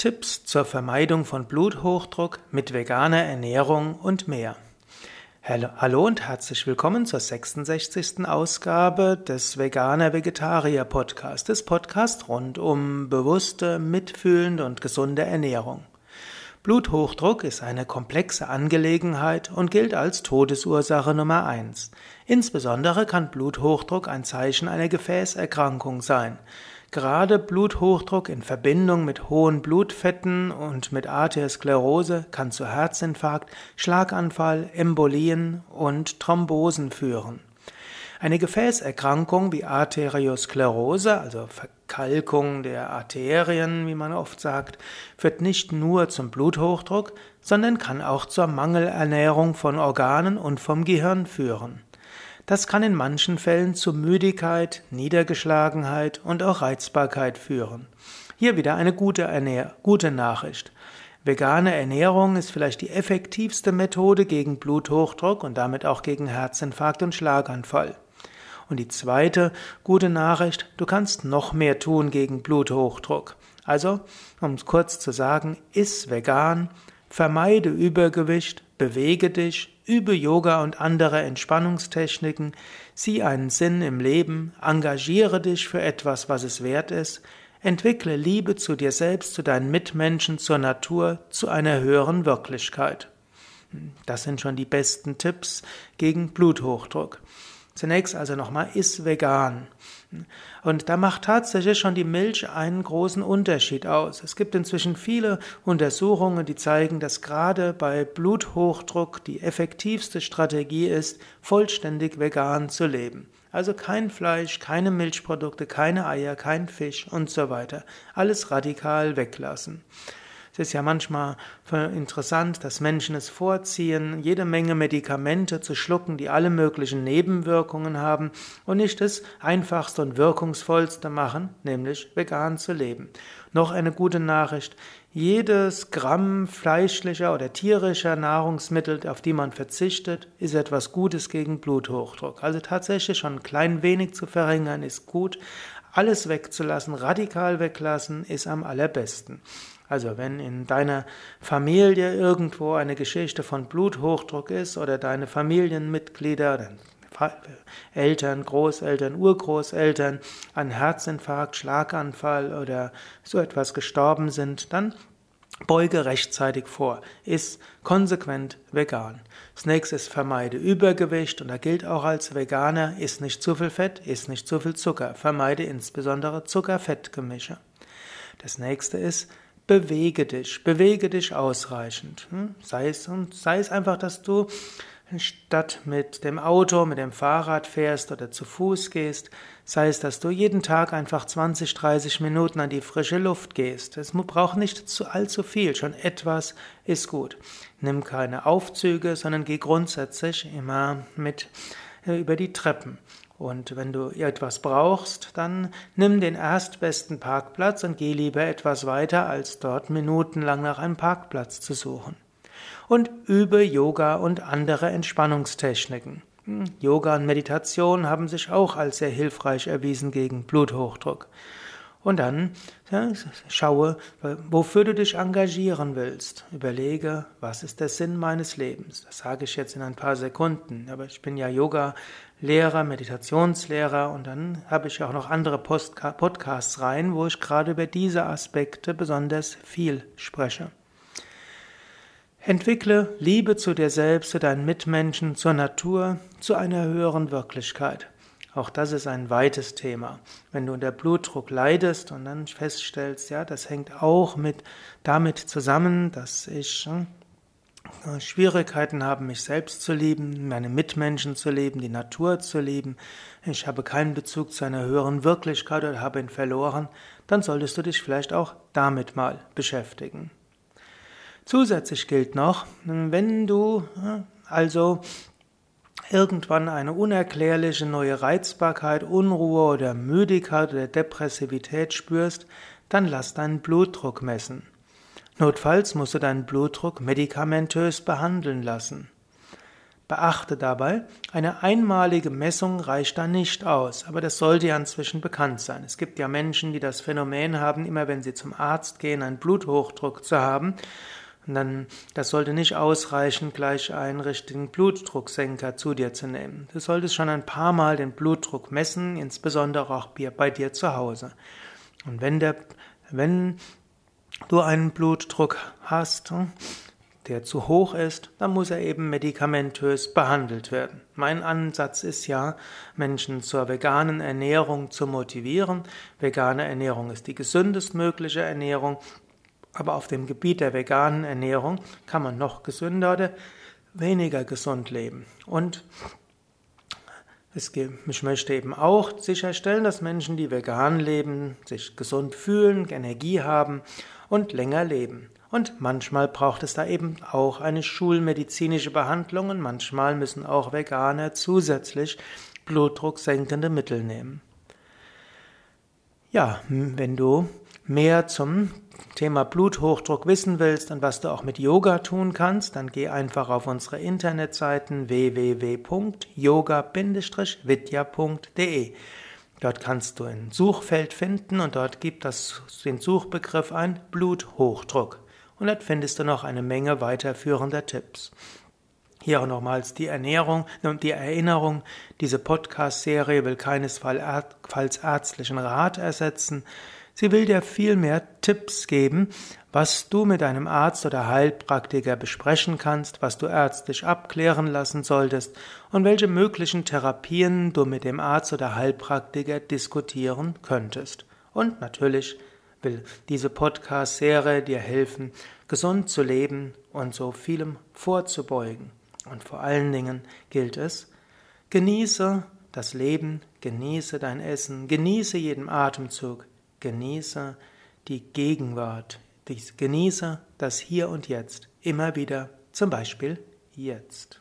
Tipps zur Vermeidung von Bluthochdruck mit veganer Ernährung und mehr. Hallo und herzlich willkommen zur 66. Ausgabe des Veganer Vegetarier Podcast, des Podcasts rund um bewusste, mitfühlende und gesunde Ernährung. Bluthochdruck ist eine komplexe Angelegenheit und gilt als Todesursache Nummer eins. Insbesondere kann Bluthochdruck ein Zeichen einer Gefäßerkrankung sein. Gerade Bluthochdruck in Verbindung mit hohen Blutfetten und mit Arteriosklerose kann zu Herzinfarkt, Schlaganfall, Embolien und Thrombosen führen. Eine Gefäßerkrankung wie Arteriosklerose, also Verkalkung der Arterien, wie man oft sagt, führt nicht nur zum Bluthochdruck, sondern kann auch zur Mangelernährung von Organen und vom Gehirn führen. Das kann in manchen Fällen zu Müdigkeit, Niedergeschlagenheit und auch Reizbarkeit führen. Hier wieder eine gute, Ernähr gute Nachricht. Vegane Ernährung ist vielleicht die effektivste Methode gegen Bluthochdruck und damit auch gegen Herzinfarkt und Schlaganfall. Und die zweite gute Nachricht, du kannst noch mehr tun gegen Bluthochdruck. Also, um es kurz zu sagen, iss vegan, vermeide Übergewicht, bewege dich, Übe Yoga und andere Entspannungstechniken, sieh einen Sinn im Leben, engagiere dich für etwas, was es wert ist, entwickle Liebe zu dir selbst, zu deinen Mitmenschen, zur Natur, zu einer höheren Wirklichkeit. Das sind schon die besten Tipps gegen Bluthochdruck. Zunächst also nochmal, iss vegan. Und da macht tatsächlich schon die Milch einen großen Unterschied aus. Es gibt inzwischen viele Untersuchungen, die zeigen, dass gerade bei Bluthochdruck die effektivste Strategie ist, vollständig vegan zu leben. Also kein Fleisch, keine Milchprodukte, keine Eier, kein Fisch und so weiter. Alles radikal weglassen. Es ist ja manchmal interessant, dass Menschen es vorziehen, jede Menge Medikamente zu schlucken, die alle möglichen Nebenwirkungen haben und nicht das einfachste und wirkungsvollste machen, nämlich vegan zu leben. Noch eine gute Nachricht. Jedes Gramm fleischlicher oder tierischer Nahrungsmittel, auf die man verzichtet, ist etwas Gutes gegen Bluthochdruck. Also tatsächlich schon ein klein wenig zu verringern ist gut. Alles wegzulassen, radikal weglassen, ist am allerbesten. Also wenn in deiner Familie irgendwo eine Geschichte von Bluthochdruck ist oder deine Familienmitglieder, Eltern, Großeltern, Urgroßeltern an Herzinfarkt, Schlaganfall oder so etwas gestorben sind, dann beuge rechtzeitig vor. Iss konsequent vegan. Das nächste ist vermeide Übergewicht und da gilt auch als Veganer, iss nicht zu viel Fett, iss nicht zu viel Zucker. Vermeide insbesondere Zucker-Fett-Gemische. Das nächste ist bewege dich, bewege dich ausreichend. Hm? Sei es, sei es einfach, dass du statt mit dem Auto, mit dem Fahrrad fährst oder zu Fuß gehst, sei es, dass du jeden Tag einfach 20, 30 Minuten an die frische Luft gehst. Es braucht nicht zu allzu viel, schon etwas ist gut. Nimm keine Aufzüge, sondern geh grundsätzlich immer mit über die Treppen. Und wenn du etwas brauchst, dann nimm den erstbesten Parkplatz und geh lieber etwas weiter, als dort minutenlang nach einem Parkplatz zu suchen. Und übe Yoga und andere Entspannungstechniken. Hm, Yoga und Meditation haben sich auch als sehr hilfreich erwiesen gegen Bluthochdruck. Und dann ja, schaue, wofür du dich engagieren willst. Überlege, was ist der Sinn meines Lebens. Das sage ich jetzt in ein paar Sekunden. Aber ich bin ja Yoga-Lehrer, Meditationslehrer und dann habe ich auch noch andere Postka Podcasts rein, wo ich gerade über diese Aspekte besonders viel spreche. Entwickle Liebe zu dir selbst, zu deinen Mitmenschen, zur Natur, zu einer höheren Wirklichkeit. Auch das ist ein weites Thema. Wenn du unter Blutdruck leidest und dann feststellst, ja, das hängt auch mit damit zusammen, dass ich äh, Schwierigkeiten habe, mich selbst zu lieben, meine Mitmenschen zu lieben, die Natur zu lieben, ich habe keinen Bezug zu einer höheren Wirklichkeit oder habe ihn verloren, dann solltest du dich vielleicht auch damit mal beschäftigen. Zusätzlich gilt noch, wenn du äh, also irgendwann eine unerklärliche neue Reizbarkeit, Unruhe oder Müdigkeit oder Depressivität spürst, dann lass deinen Blutdruck messen. Notfalls musst du deinen Blutdruck medikamentös behandeln lassen. Beachte dabei, eine einmalige Messung reicht da nicht aus, aber das sollte ja inzwischen bekannt sein. Es gibt ja Menschen, die das Phänomen haben, immer wenn sie zum Arzt gehen, einen Bluthochdruck zu haben. Dann, das sollte nicht ausreichen, gleich einen richtigen Blutdrucksenker zu dir zu nehmen. Du solltest schon ein paar Mal den Blutdruck messen, insbesondere auch bei dir zu Hause. Und wenn der, wenn du einen Blutdruck hast, der zu hoch ist, dann muss er eben medikamentös behandelt werden. Mein Ansatz ist ja, Menschen zur veganen Ernährung zu motivieren. Vegane Ernährung ist die gesündestmögliche Ernährung, aber auf dem Gebiet der veganen Ernährung kann man noch gesünder oder weniger gesund leben. Und ich möchte eben auch sicherstellen, dass Menschen, die vegan leben, sich gesund fühlen, Energie haben und länger leben. Und manchmal braucht es da eben auch eine schulmedizinische Behandlung und manchmal müssen auch Veganer zusätzlich blutdrucksenkende Mittel nehmen. Ja, wenn du mehr zum Thema Bluthochdruck wissen willst und was du auch mit Yoga tun kannst, dann geh einfach auf unsere Internetseiten www.yoga-vidya.de. Dort kannst du ein Suchfeld finden und dort gibt es den Suchbegriff ein Bluthochdruck. Und dort findest du noch eine Menge weiterführender Tipps. Hier auch nochmals die Ernährung und die Erinnerung. Diese Podcast-Serie will keinesfalls ärztlichen Rat ersetzen. Sie will dir vielmehr Tipps geben, was du mit deinem Arzt oder Heilpraktiker besprechen kannst, was du ärztlich abklären lassen solltest und welche möglichen Therapien du mit dem Arzt oder Heilpraktiker diskutieren könntest. Und natürlich will diese Podcast-Serie dir helfen, gesund zu leben und so vielem vorzubeugen. Und vor allen Dingen gilt es, genieße das Leben, genieße dein Essen, genieße jeden Atemzug, genieße die Gegenwart, genieße das Hier und Jetzt, immer wieder, zum Beispiel jetzt.